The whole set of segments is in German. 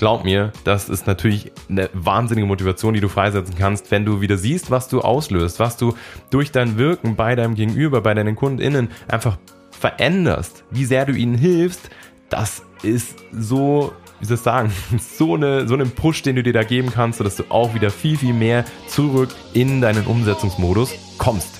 glaub mir, das ist natürlich eine wahnsinnige Motivation, die du freisetzen kannst, wenn du wieder siehst, was du auslöst, was du durch dein Wirken bei deinem Gegenüber, bei deinen KundInnen einfach veränderst, wie sehr du ihnen hilfst. Das ist so wie soll ich sagen, so, eine, so einen Push, den du dir da geben kannst, sodass du auch wieder viel, viel mehr zurück in deinen Umsetzungsmodus kommst.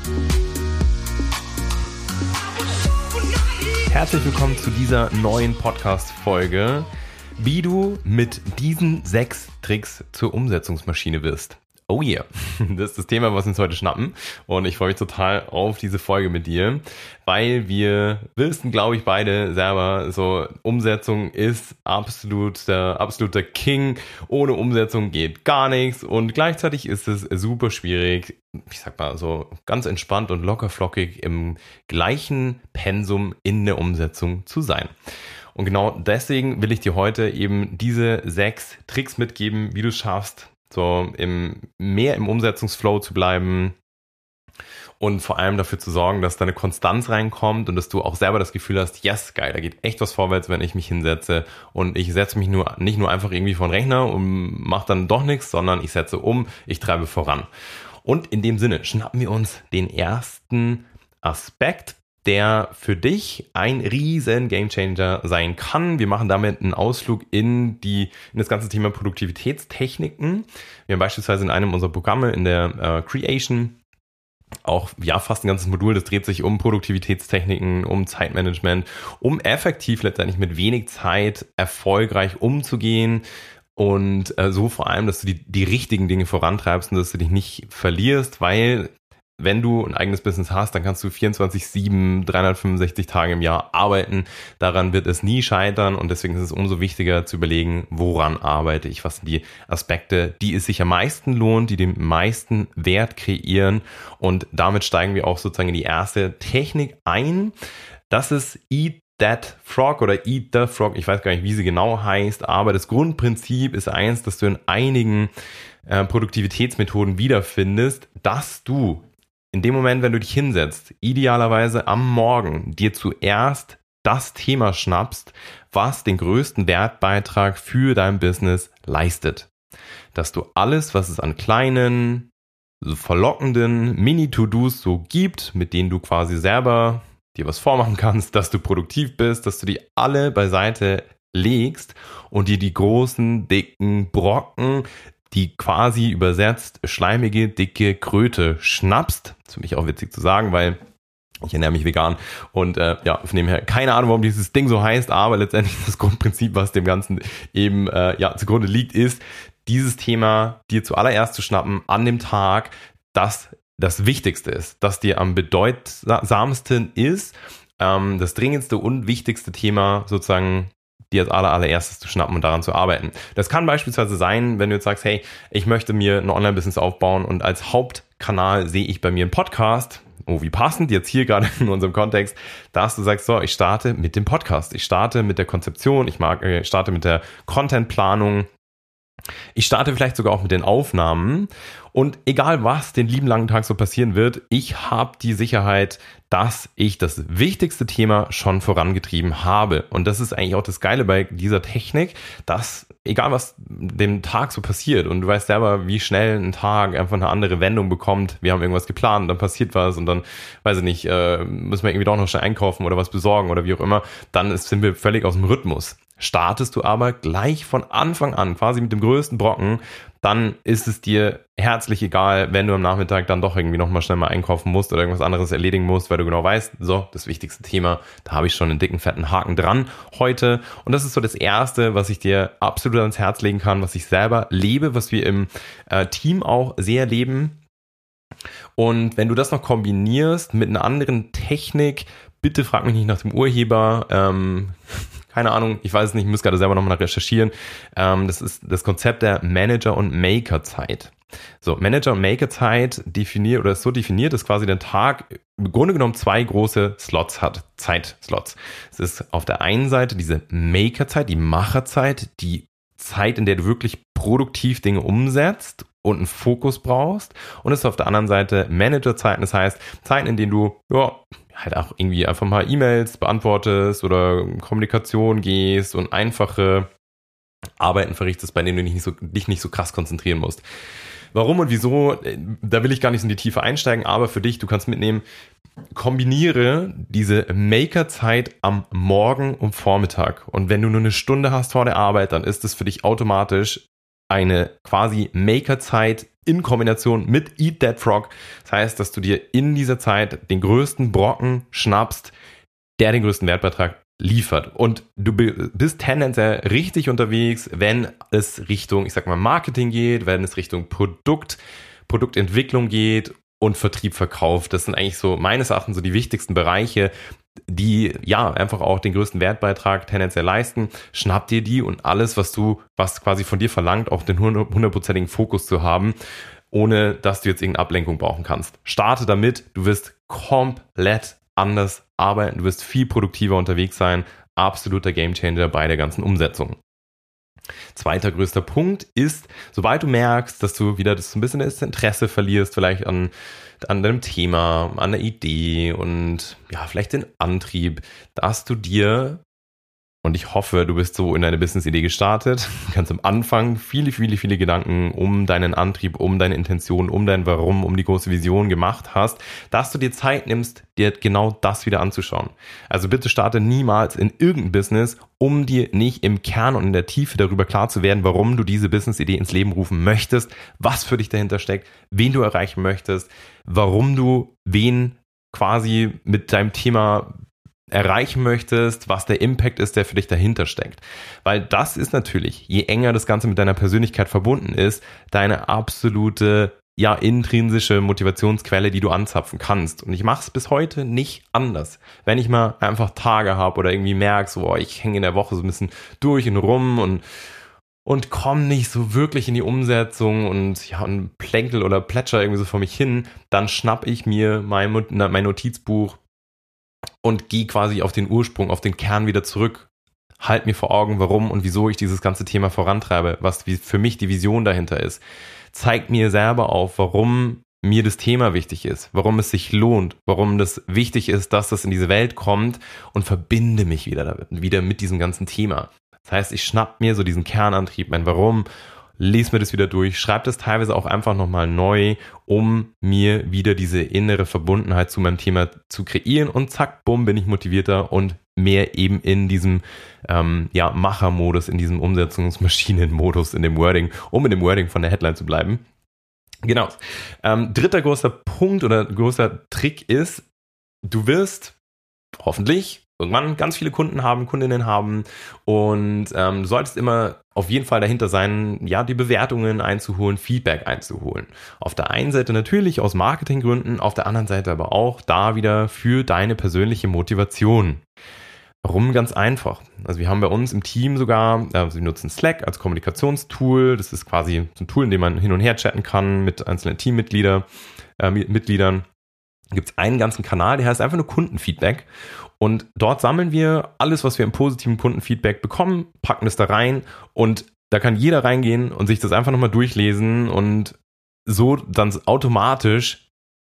Herzlich willkommen zu dieser neuen Podcast-Folge, wie du mit diesen sechs Tricks zur Umsetzungsmaschine wirst. Oh yeah, das ist das Thema, was wir uns heute schnappen. Und ich freue mich total auf diese Folge mit dir, weil wir wissen, glaube ich, beide selber, so Umsetzung ist absolut der absolute King. Ohne Umsetzung geht gar nichts. Und gleichzeitig ist es super schwierig, ich sag mal so ganz entspannt und lockerflockig im gleichen Pensum in der Umsetzung zu sein. Und genau deswegen will ich dir heute eben diese sechs Tricks mitgeben, wie du schaffst, so im, mehr im Umsetzungsflow zu bleiben und vor allem dafür zu sorgen, dass deine Konstanz reinkommt und dass du auch selber das Gefühl hast, yes, geil, da geht echt was vorwärts, wenn ich mich hinsetze und ich setze mich nur nicht nur einfach irgendwie vor den Rechner und mache dann doch nichts, sondern ich setze um, ich treibe voran. Und in dem Sinne schnappen wir uns den ersten Aspekt der für dich ein riesen Gamechanger sein kann. Wir machen damit einen Ausflug in die in das ganze Thema Produktivitätstechniken. Wir haben beispielsweise in einem unserer Programme in der äh, Creation auch ja fast ein ganzes Modul, das dreht sich um Produktivitätstechniken, um Zeitmanagement, um effektiv letztendlich mit wenig Zeit erfolgreich umzugehen und äh, so vor allem, dass du die, die richtigen Dinge vorantreibst und dass du dich nicht verlierst, weil wenn du ein eigenes Business hast, dann kannst du 24-7, 365 Tage im Jahr arbeiten. Daran wird es nie scheitern und deswegen ist es umso wichtiger zu überlegen, woran arbeite ich, was sind die Aspekte, die es sich am meisten lohnt, die den meisten Wert kreieren und damit steigen wir auch sozusagen in die erste Technik ein. Das ist Eat That Frog oder Eat the Frog. Ich weiß gar nicht, wie sie genau heißt, aber das Grundprinzip ist eins, dass du in einigen äh, Produktivitätsmethoden wiederfindest, dass du in dem Moment, wenn du dich hinsetzt, idealerweise am Morgen, dir zuerst das Thema schnappst, was den größten Wertbeitrag für dein Business leistet. Dass du alles, was es an kleinen, so verlockenden Mini-To-Dos so gibt, mit denen du quasi selber dir was vormachen kannst, dass du produktiv bist, dass du die alle beiseite legst und dir die großen, dicken Brocken die quasi übersetzt schleimige, dicke Kröte schnappst. Das ist für auch witzig zu sagen, weil ich ernähre mich vegan und äh, ja, von dem her keine Ahnung, warum dieses Ding so heißt, aber letztendlich das Grundprinzip, was dem Ganzen eben äh, ja zugrunde liegt, ist, dieses Thema dir zuallererst zu schnappen an dem Tag, das das Wichtigste ist, das dir am bedeutsamsten ist, ähm, das dringendste und wichtigste Thema sozusagen die als aller, allererstes zu schnappen und daran zu arbeiten. Das kann beispielsweise sein, wenn du jetzt sagst, hey, ich möchte mir ein Online-Business aufbauen und als Hauptkanal sehe ich bei mir einen Podcast. Oh, wie passend jetzt hier gerade in unserem Kontext, dass du sagst, so, ich starte mit dem Podcast. Ich starte mit der Konzeption, ich mag, ich starte mit der Contentplanung, ich starte vielleicht sogar auch mit den Aufnahmen und egal was den lieben langen Tag so passieren wird, ich habe die Sicherheit, dass ich das wichtigste Thema schon vorangetrieben habe. Und das ist eigentlich auch das Geile bei dieser Technik, dass egal was dem Tag so passiert und du weißt selber, wie schnell ein Tag einfach eine andere Wendung bekommt. Wir haben irgendwas geplant, dann passiert was und dann, weiß ich nicht, äh, müssen wir irgendwie doch noch schnell einkaufen oder was besorgen oder wie auch immer. Dann sind wir völlig aus dem Rhythmus. Startest du aber gleich von Anfang an, quasi mit dem größten Brocken, dann ist es dir herzlich egal, wenn du am Nachmittag dann doch irgendwie nochmal schnell mal einkaufen musst oder irgendwas anderes erledigen musst, weil du genau weißt, so, das wichtigste Thema, da habe ich schon einen dicken, fetten Haken dran heute. Und das ist so das Erste, was ich dir absolut ans Herz legen kann, was ich selber lebe, was wir im äh, Team auch sehr leben. Und wenn du das noch kombinierst mit einer anderen Technik, bitte frag mich nicht nach dem Urheber, ähm, keine Ahnung, ich weiß es nicht, ich muss gerade selber nochmal recherchieren. Ähm, das ist das Konzept der Manager- und Maker-Zeit. So, Manager- und Maker-Zeit definiert oder ist so definiert, dass quasi der Tag im Grunde genommen zwei große Slots hat, Zeitslots. Es ist auf der einen Seite diese Maker-Zeit, die Macherzeit, die Zeit, in der du wirklich produktiv Dinge umsetzt und einen Fokus brauchst. Und es ist auf der anderen Seite Managerzeiten, das heißt Zeiten, in denen du ja, halt auch irgendwie einfach mal E-Mails beantwortest oder Kommunikation gehst und einfache Arbeiten verrichtest, bei denen du dich nicht so, dich nicht so krass konzentrieren musst. Warum und wieso, da will ich gar nicht in die Tiefe einsteigen, aber für dich, du kannst mitnehmen, kombiniere diese Maker-Zeit am Morgen und Vormittag. Und wenn du nur eine Stunde hast vor der Arbeit, dann ist es für dich automatisch eine quasi Maker-Zeit in Kombination mit Eat That Frog. Das heißt, dass du dir in dieser Zeit den größten Brocken schnappst, der den größten Wertbeitrag liefert. Und du bist tendenziell richtig unterwegs, wenn es Richtung, ich sag mal, Marketing geht, wenn es Richtung Produkt, Produktentwicklung geht und Vertrieb verkauft. Das sind eigentlich so meines Erachtens so die wichtigsten Bereiche, die ja einfach auch den größten Wertbeitrag tendenziell leisten. Schnapp dir die und alles, was du, was quasi von dir verlangt, auch den hundertprozentigen Fokus zu haben, ohne dass du jetzt irgendeine Ablenkung brauchen kannst. Starte damit, du wirst komplett anders arbeiten, du wirst viel produktiver unterwegs sein. Absoluter Gamechanger bei der ganzen Umsetzung. Zweiter größter Punkt ist, sobald du merkst, dass du wieder das ein bisschen das Interesse verlierst, vielleicht an, an deinem Thema, an der Idee und ja, vielleicht den Antrieb, dass du dir und ich hoffe, du bist so in deine Business-Idee gestartet. Kannst am Anfang viele, viele, viele Gedanken um deinen Antrieb, um deine Intention, um dein Warum, um die große Vision gemacht hast, dass du dir Zeit nimmst, dir genau das wieder anzuschauen. Also bitte starte niemals in irgendein Business, um dir nicht im Kern und in der Tiefe darüber klar zu werden, warum du diese Business-Idee ins Leben rufen möchtest, was für dich dahinter steckt, wen du erreichen möchtest, warum du wen quasi mit deinem Thema erreichen möchtest, was der Impact ist, der für dich dahinter steckt. Weil das ist natürlich, je enger das Ganze mit deiner Persönlichkeit verbunden ist, deine absolute ja, intrinsische Motivationsquelle, die du anzapfen kannst. Und ich mache es bis heute nicht anders. Wenn ich mal einfach Tage habe oder irgendwie merke, so, ich hänge in der Woche so ein bisschen durch und rum und und komme nicht so wirklich in die Umsetzung und ja, und plänkel oder plätscher irgendwie so vor mich hin, dann schnapp ich mir mein, mein Notizbuch, und gehe quasi auf den Ursprung, auf den Kern wieder zurück. Halt mir vor Augen, warum und wieso ich dieses ganze Thema vorantreibe, was für mich die Vision dahinter ist. Zeigt mir selber auf, warum mir das Thema wichtig ist, warum es sich lohnt, warum das wichtig ist, dass das in diese Welt kommt und verbinde mich wieder damit, wieder mit diesem ganzen Thema. Das heißt, ich schnapp mir so diesen Kernantrieb, mein Warum lese mir das wieder durch, schreibe das teilweise auch einfach nochmal neu, um mir wieder diese innere Verbundenheit zu meinem Thema zu kreieren und zack, bumm, bin ich motivierter und mehr eben in diesem ähm, ja, Machermodus, in diesem Umsetzungsmaschinenmodus, in dem Wording, um in dem Wording von der Headline zu bleiben. Genau. Ähm, dritter großer Punkt oder großer Trick ist, du wirst hoffentlich irgendwann ganz viele Kunden haben, Kundinnen haben und ähm, du solltest immer auf jeden Fall dahinter sein, ja, die Bewertungen einzuholen, Feedback einzuholen. Auf der einen Seite natürlich aus Marketinggründen, auf der anderen Seite aber auch da wieder für deine persönliche Motivation. Warum? Ganz einfach. Also wir haben bei uns im Team sogar, also wir nutzen Slack als Kommunikationstool. Das ist quasi so ein Tool, in dem man hin und her chatten kann mit einzelnen Teammitgliedern. Äh, Mitgliedern gibt es einen ganzen Kanal, der heißt einfach nur Kundenfeedback. Und dort sammeln wir alles, was wir im positiven Kundenfeedback bekommen, packen es da rein und da kann jeder reingehen und sich das einfach nochmal durchlesen und so dann automatisch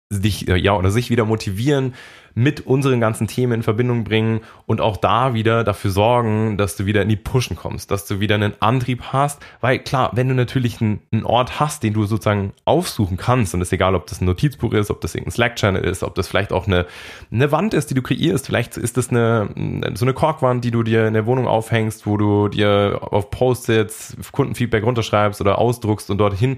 sich, ja, oder sich wieder motivieren, mit unseren ganzen Themen in Verbindung bringen und auch da wieder dafür sorgen, dass du wieder in die Pushen kommst, dass du wieder einen Antrieb hast, weil klar, wenn du natürlich einen, einen Ort hast, den du sozusagen aufsuchen kannst, und es ist egal, ob das ein Notizbuch ist, ob das irgendein Slack-Channel ist, ob das vielleicht auch eine, eine Wand ist, die du kreierst, vielleicht ist das eine, so eine Korkwand, die du dir in der Wohnung aufhängst, wo du dir auf Post-its Kundenfeedback runterschreibst oder ausdruckst und dorthin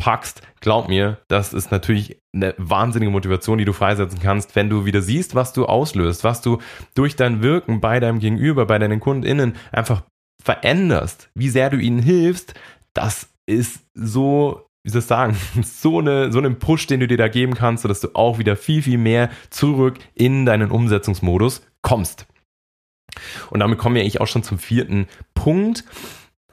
packst, glaub mir, das ist natürlich eine wahnsinnige Motivation, die du freisetzen kannst, wenn du wieder siehst, was du auslöst, was du durch dein Wirken bei deinem Gegenüber, bei deinen KundInnen einfach veränderst, wie sehr du ihnen hilfst, das ist so, wie soll ich sagen, so, eine, so einen Push, den du dir da geben kannst, sodass du auch wieder viel, viel mehr zurück in deinen Umsetzungsmodus kommst. Und damit kommen wir eigentlich auch schon zum vierten Punkt.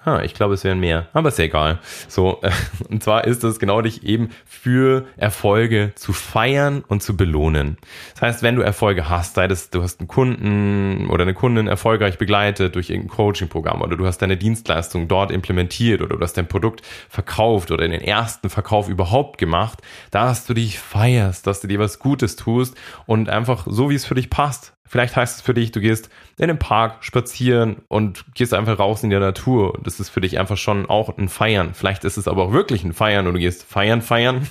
Ha, ich glaube, es wären mehr, aber ist ja egal. So, äh, und zwar ist es genau dich eben für Erfolge zu feiern und zu belohnen. Das heißt, wenn du Erfolge hast, sei das, du hast einen Kunden oder eine Kundin erfolgreich begleitet durch irgendein Coaching-Programm oder du hast deine Dienstleistung dort implementiert oder du hast dein Produkt verkauft oder in den ersten Verkauf überhaupt gemacht, dass du dich feierst, dass du dir was Gutes tust und einfach so, wie es für dich passt, Vielleicht heißt es für dich, du gehst in den Park spazieren und gehst einfach raus in die Natur. Das ist für dich einfach schon auch ein Feiern. Vielleicht ist es aber auch wirklich ein Feiern und du gehst feiern, feiern.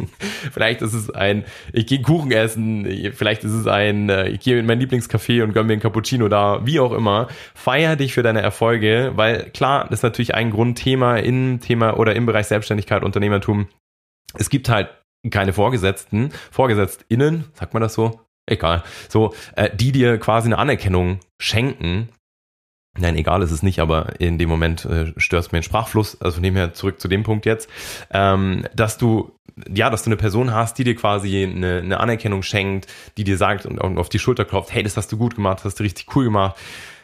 vielleicht ist es ein, ich gehe Kuchen essen. Vielleicht ist es ein, äh, ich gehe in mein Lieblingscafé und gönn mir ein Cappuccino da. Wie auch immer. Feier dich für deine Erfolge, weil klar, das ist natürlich ein Grundthema im Thema oder im Bereich Selbstständigkeit, Unternehmertum. Es gibt halt keine Vorgesetzten, VorgesetztInnen, sagt man das so? Egal. So, äh, die dir quasi eine Anerkennung schenken. Nein, egal ist es nicht, aber in dem Moment äh, störst mir den Sprachfluss. Also von dem her zurück zu dem Punkt jetzt, ähm, dass du ja, dass du eine Person hast, die dir quasi eine, eine Anerkennung schenkt, die dir sagt und, und auf die Schulter klopft, hey, das hast du gut gemacht, das hast du richtig cool gemacht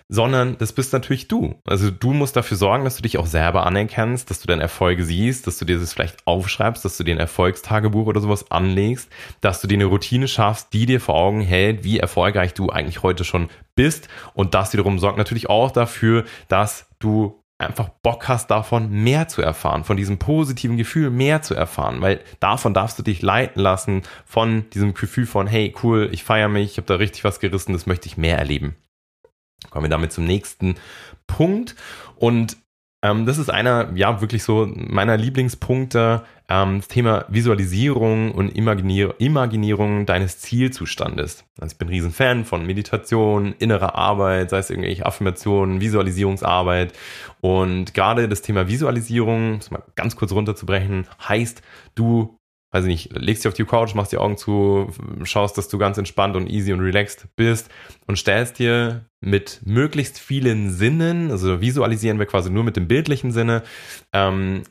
sondern das bist natürlich du. Also du musst dafür sorgen, dass du dich auch selber anerkennst, dass du deine Erfolge siehst, dass du dir das vielleicht aufschreibst, dass du dir ein Erfolgstagebuch oder sowas anlegst, dass du dir eine Routine schaffst, die dir vor Augen hält, wie erfolgreich du eigentlich heute schon bist. Und das wiederum sorgt natürlich auch dafür, dass du einfach Bock hast davon mehr zu erfahren, von diesem positiven Gefühl mehr zu erfahren, weil davon darfst du dich leiten lassen, von diesem Gefühl von, hey, cool, ich feiere mich, ich habe da richtig was gerissen, das möchte ich mehr erleben. Kommen wir damit zum nächsten Punkt. Und ähm, das ist einer, ja, wirklich so meiner Lieblingspunkte, ähm, das Thema Visualisierung und Imaginier Imaginierung deines Zielzustandes. Also ich bin ein Riesenfan von Meditation, innerer Arbeit, sei es irgendwelche Affirmationen, Visualisierungsarbeit. Und gerade das Thema Visualisierung, es mal ganz kurz runterzubrechen, heißt, du weiß ich nicht, legst dich auf die Couch, machst die Augen zu, schaust, dass du ganz entspannt und easy und relaxed bist und stellst dir mit möglichst vielen Sinnen, also visualisieren wir quasi nur mit dem bildlichen Sinne, ähm,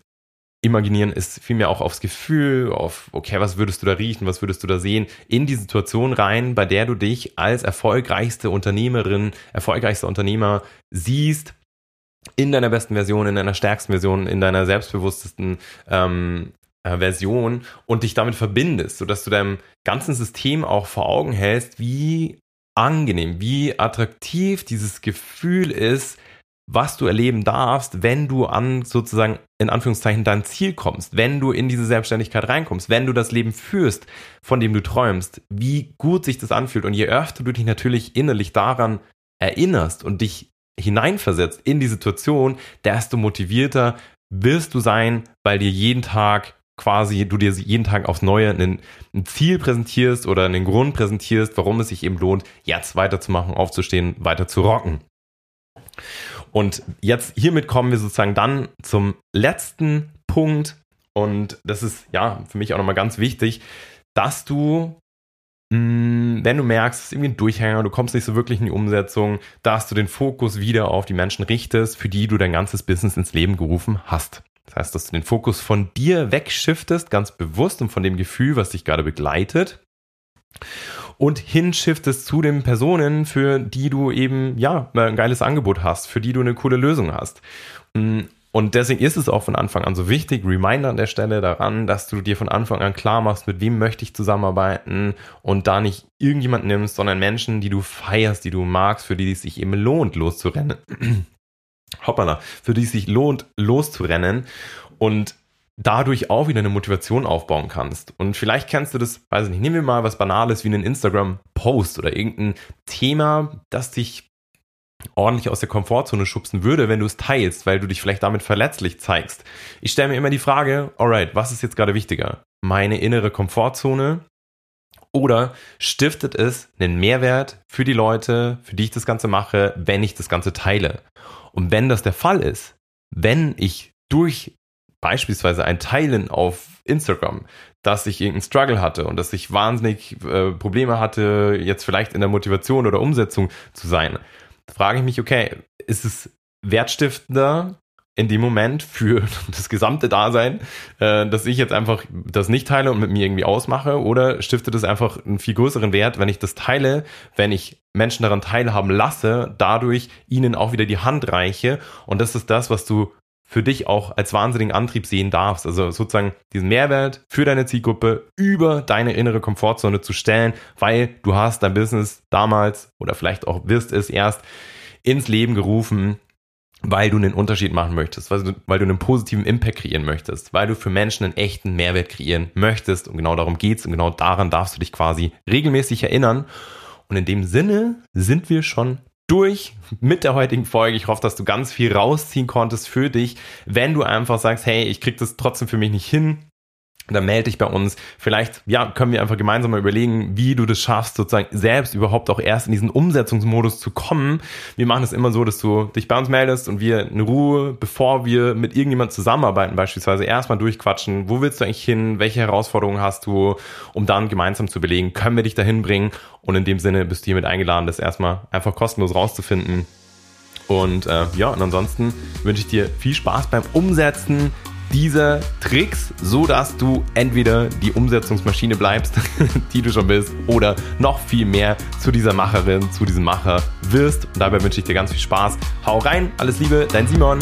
Imaginieren ist vielmehr auch aufs Gefühl, auf, okay, was würdest du da riechen, was würdest du da sehen, in die Situation rein, bei der du dich als erfolgreichste Unternehmerin, erfolgreichster Unternehmer siehst, in deiner besten Version, in deiner stärksten Version, in deiner selbstbewusstesten ähm, äh, Version und dich damit verbindest, sodass du deinem ganzen System auch vor Augen hältst, wie angenehm, wie attraktiv dieses Gefühl ist, was du erleben darfst, wenn du an sozusagen in Anführungszeichen dein Ziel kommst, wenn du in diese Selbstständigkeit reinkommst, wenn du das Leben führst, von dem du träumst, wie gut sich das anfühlt. Und je öfter du dich natürlich innerlich daran erinnerst und dich hineinversetzt in die Situation, desto motivierter wirst du sein, weil dir jeden Tag quasi du dir jeden Tag aufs Neue ein, Ziel präsentierst oder einen Grund präsentierst, warum es sich eben lohnt, jetzt weiterzumachen, aufzustehen, weiter zu rocken. Und jetzt hiermit kommen wir sozusagen dann zum letzten Punkt. Und das ist ja für mich auch nochmal ganz wichtig, dass du, mm, wenn du merkst, es ist irgendwie ein Durchhänger, du kommst nicht so wirklich in die Umsetzung, dass du den Fokus wieder auf die Menschen richtest, für die du dein ganzes Business ins Leben gerufen hast. Das heißt, dass du den Fokus von dir wegshiftest, ganz bewusst und von dem Gefühl, was dich gerade begleitet und hinshiftest zu den Personen, für die du eben, ja, ein geiles Angebot hast, für die du eine coole Lösung hast. Und deswegen ist es auch von Anfang an so wichtig, Reminder an der Stelle daran, dass du dir von Anfang an klar machst, mit wem möchte ich zusammenarbeiten und da nicht irgendjemand nimmst, sondern Menschen, die du feierst, die du magst, für die es sich eben lohnt, loszurennen hoppala, für die es sich lohnt, loszurennen und dadurch auch wieder eine Motivation aufbauen kannst. Und vielleicht kennst du das, weiß ich nicht, nehmen wir mal was Banales wie einen Instagram-Post oder irgendein Thema, das dich ordentlich aus der Komfortzone schubsen würde, wenn du es teilst, weil du dich vielleicht damit verletzlich zeigst. Ich stelle mir immer die Frage, alright, was ist jetzt gerade wichtiger? Meine innere Komfortzone oder stiftet es einen Mehrwert für die Leute, für die ich das Ganze mache, wenn ich das Ganze teile? Und wenn das der Fall ist, wenn ich durch beispielsweise ein Teilen auf Instagram, dass ich irgendeinen Struggle hatte und dass ich wahnsinnig äh, Probleme hatte, jetzt vielleicht in der Motivation oder Umsetzung zu sein, frage ich mich, okay, ist es wertstiftender in dem Moment für das gesamte Dasein, äh, dass ich jetzt einfach das nicht teile und mit mir irgendwie ausmache oder stiftet es einfach einen viel größeren Wert, wenn ich das teile, wenn ich Menschen daran teilhaben lasse, dadurch ihnen auch wieder die Hand reiche und das ist das, was du für dich auch als wahnsinnigen Antrieb sehen darfst. Also sozusagen diesen Mehrwert für deine Zielgruppe über deine innere Komfortzone zu stellen, weil du hast dein Business damals oder vielleicht auch wirst es erst ins Leben gerufen, weil du einen Unterschied machen möchtest, weil du, weil du einen positiven Impact kreieren möchtest, weil du für Menschen einen echten Mehrwert kreieren möchtest und genau darum geht's und genau daran darfst du dich quasi regelmäßig erinnern. Und in dem Sinne sind wir schon durch mit der heutigen Folge. Ich hoffe, dass du ganz viel rausziehen konntest für dich, wenn du einfach sagst, hey, ich krieg das trotzdem für mich nicht hin, dann melde dich bei uns. Vielleicht, ja, können wir einfach gemeinsam mal überlegen, wie du das schaffst, sozusagen selbst überhaupt auch erst in diesen Umsetzungsmodus zu kommen. Wir machen es immer so, dass du dich bei uns meldest und wir in Ruhe, bevor wir mit irgendjemand zusammenarbeiten, beispielsweise erstmal durchquatschen, wo willst du eigentlich hin, welche Herausforderungen hast du, um dann gemeinsam zu belegen, können wir dich dahin bringen. Und in dem Sinne bist du hiermit eingeladen, das erstmal einfach kostenlos rauszufinden. Und äh, ja, und ansonsten wünsche ich dir viel Spaß beim Umsetzen dieser Tricks, so dass du entweder die Umsetzungsmaschine bleibst, die du schon bist, oder noch viel mehr zu dieser Macherin, zu diesem Macher wirst. Und dabei wünsche ich dir ganz viel Spaß. Hau rein, alles Liebe, dein Simon.